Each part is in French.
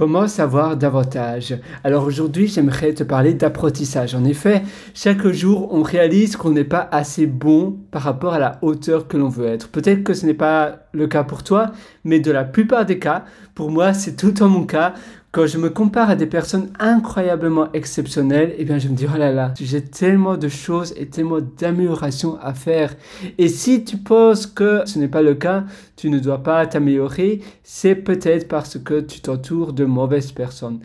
Comment savoir davantage Alors aujourd'hui, j'aimerais te parler d'apprentissage. En effet, chaque jour, on réalise qu'on n'est pas assez bon par rapport à la hauteur que l'on veut être. Peut-être que ce n'est pas le cas pour toi, mais de la plupart des cas, pour moi, c'est tout en mon cas. Quand je me compare à des personnes incroyablement exceptionnelles, eh bien, je me dis, oh là là, j'ai tellement de choses et tellement d'améliorations à faire. Et si tu penses que ce n'est pas le cas, tu ne dois pas t'améliorer, c'est peut-être parce que tu t'entoures de mauvaises personnes.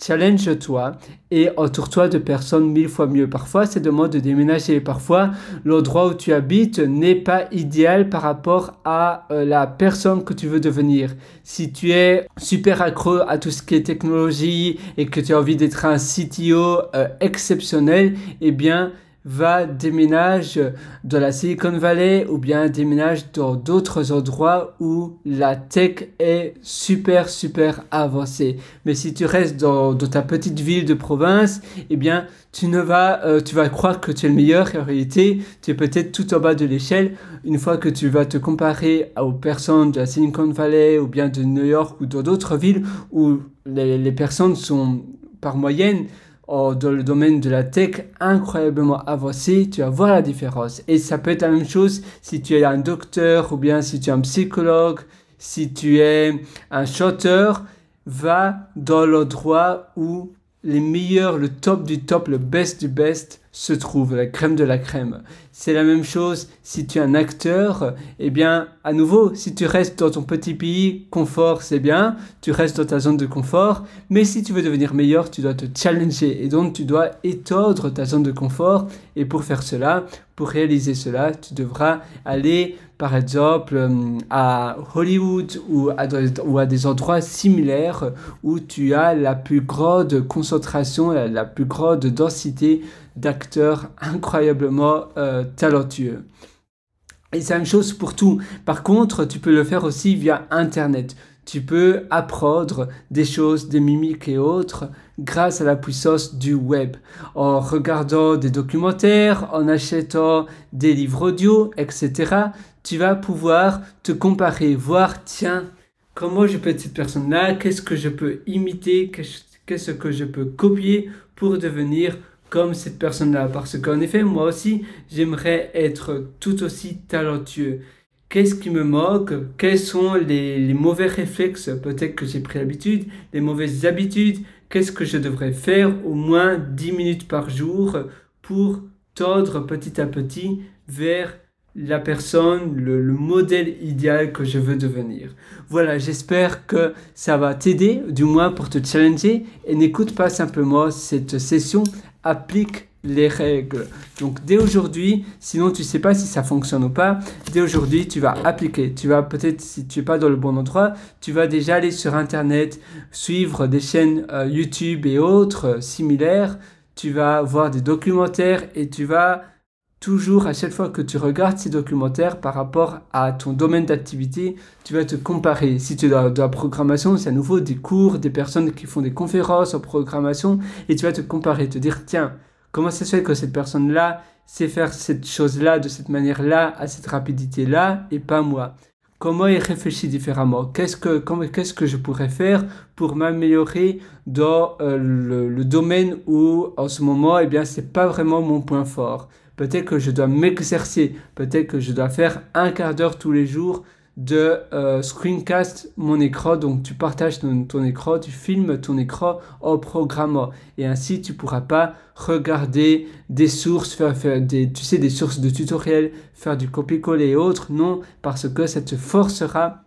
Challenge-toi et entoure-toi de personnes mille fois mieux. Parfois, c'est de mode de déménager. Parfois, l'endroit où tu habites n'est pas idéal par rapport à euh, la personne que tu veux devenir. Si tu es super accro à tout ce qui est technologie et que tu as envie d'être un CTO euh, exceptionnel, eh bien, va déménage dans la Silicon Valley ou bien déménage dans d'autres endroits où la tech est super super avancée. Mais si tu restes dans, ta petite ville de province, eh bien tu ne vas, euh, tu vas croire que tu es le meilleur et en réalité tu es peut-être tout en bas de l'échelle. Une fois que tu vas te comparer aux personnes de la Silicon Valley ou bien de New York ou dans d'autres villes où les, les personnes sont par moyenne dans le domaine de la tech incroyablement avancé, tu vas voir la différence. Et ça peut être la même chose si tu es un docteur ou bien si tu es un psychologue, si tu es un chanteur, va dans l'endroit où les meilleurs, le top du top, le best du best se trouve, la crème de la crème. C'est la même chose si tu es un acteur, eh bien, à nouveau, si tu restes dans ton petit pays, confort, c'est bien, tu restes dans ta zone de confort, mais si tu veux devenir meilleur, tu dois te challenger et donc tu dois étendre ta zone de confort et pour faire cela, pour réaliser cela, tu devras aller par exemple euh, à Hollywood ou à, ou à des endroits similaires où tu as la plus grande concentration, la plus grande densité d'acteurs incroyablement euh, talentueux. Et c'est la même chose pour tout. Par contre, tu peux le faire aussi via Internet. Tu peux apprendre des choses, des mimiques et autres grâce à la puissance du web. En regardant des documentaires, en achetant des livres audio, etc., tu vas pouvoir te comparer, voir, tiens, comment je peux être cette personne-là, qu'est-ce que je peux imiter, qu'est-ce que je peux copier pour devenir comme cette personne-là. Parce qu'en effet, moi aussi, j'aimerais être tout aussi talentueux. Qu'est-ce qui me moque? Quels sont les, mauvais réflexes Peut-être que j'ai pris l'habitude, les mauvaises habitudes? Qu'est-ce que je devrais faire au moins 10 minutes par jour pour tordre petit à petit vers la personne, le, modèle idéal que je veux devenir? Voilà, j'espère que ça va t'aider, du moins pour te challenger, et n'écoute pas simplement cette session applique les règles. Donc dès aujourd'hui, sinon tu sais pas si ça fonctionne ou pas, dès aujourd'hui tu vas appliquer. Tu vas peut-être, si tu es pas dans le bon endroit, tu vas déjà aller sur Internet, suivre des chaînes euh, YouTube et autres euh, similaires. Tu vas voir des documentaires et tu vas toujours, à chaque fois que tu regardes ces documentaires par rapport à ton domaine d'activité, tu vas te comparer. Si tu es dans, la programmation, c'est à nouveau des cours, des personnes qui font des conférences en programmation, et tu vas te comparer, te dire, tiens, comment ça se fait que cette personne-là sait faire cette chose-là de cette manière-là, à cette rapidité-là, et pas moi? Comment il réfléchit différemment? Qu'est-ce que, qu'est-ce que je pourrais faire pour m'améliorer dans euh, le, domaine où, en ce moment, eh bien, c'est pas vraiment mon point fort? Peut-être que je dois m'exercer. Peut-être que je dois faire un quart d'heure tous les jours de euh, screencast mon écran. Donc tu partages ton, écran, tu filmes ton écran en programmant. Et ainsi tu pourras pas regarder des sources, faire, tu sais, des sources de tutoriels, faire du copier-coller et autres. Non, parce que ça te forcera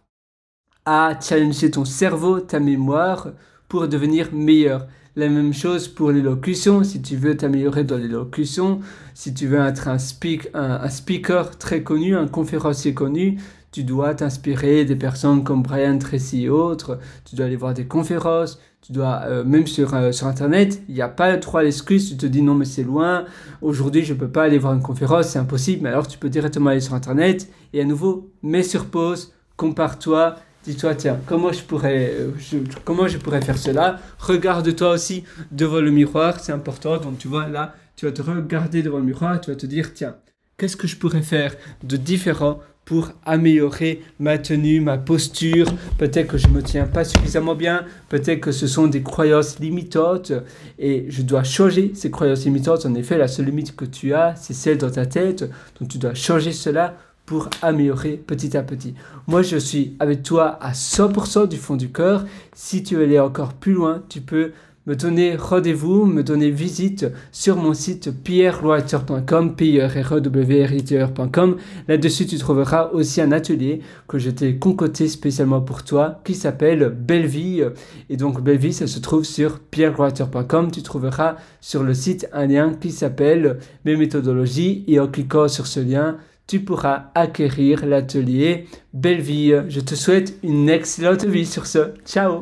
à challenger ton cerveau, ta mémoire pour devenir meilleur. La même chose pour l'élocution. Si tu veux t'améliorer dans l'élocution, si tu veux être un, speak, un, speaker très connu, un conférencier connu, tu dois t'inspirer des personnes comme Brian Tracy et autres. Tu dois aller voir des conférences. Tu dois, euh, même sur, euh, sur Internet, il n'y a pas trois excuses. Tu te dis non, mais c'est loin. Aujourd'hui, je ne peux pas aller voir une conférence, c'est impossible. Mais alors, tu peux directement aller sur Internet et à nouveau, mets sur pause, compare-toi Dis-toi, tiens, comment je, pourrais, comment je pourrais faire cela? Regarde-toi aussi devant le miroir, c'est important. Donc, tu vois, là, tu vas te regarder devant le miroir, tu vas te dire, tiens, qu'est-ce que je pourrais faire de différent pour améliorer ma tenue, ma posture? Peut-être que je me tiens pas suffisamment bien, peut-être que ce sont des croyances limitantes et je dois changer ces croyances limitantes. En effet, la seule limite que tu as, c'est celle dans ta tête. Donc tu dois changer cela pour améliorer petit à petit. Moi, je suis avec toi à 100% du fond du cœur. Si tu veux aller encore plus loin, tu peux me donner rendez-vous, me donner visite sur mon site pierrewriter.com, p e r Là-dessus, tu trouveras aussi un atelier que je t'ai concocté spécialement pour toi qui s'appelle Belle Vie. Et donc, Belle Vie, ça se trouve sur pierrewriter.com. Tu trouveras sur le site un lien qui s'appelle Mes méthodologies et en cliquant sur ce lien, tu pourras acquérir l'atelier Belle Vie. Je te souhaite une excellente vie sur ce. Ciao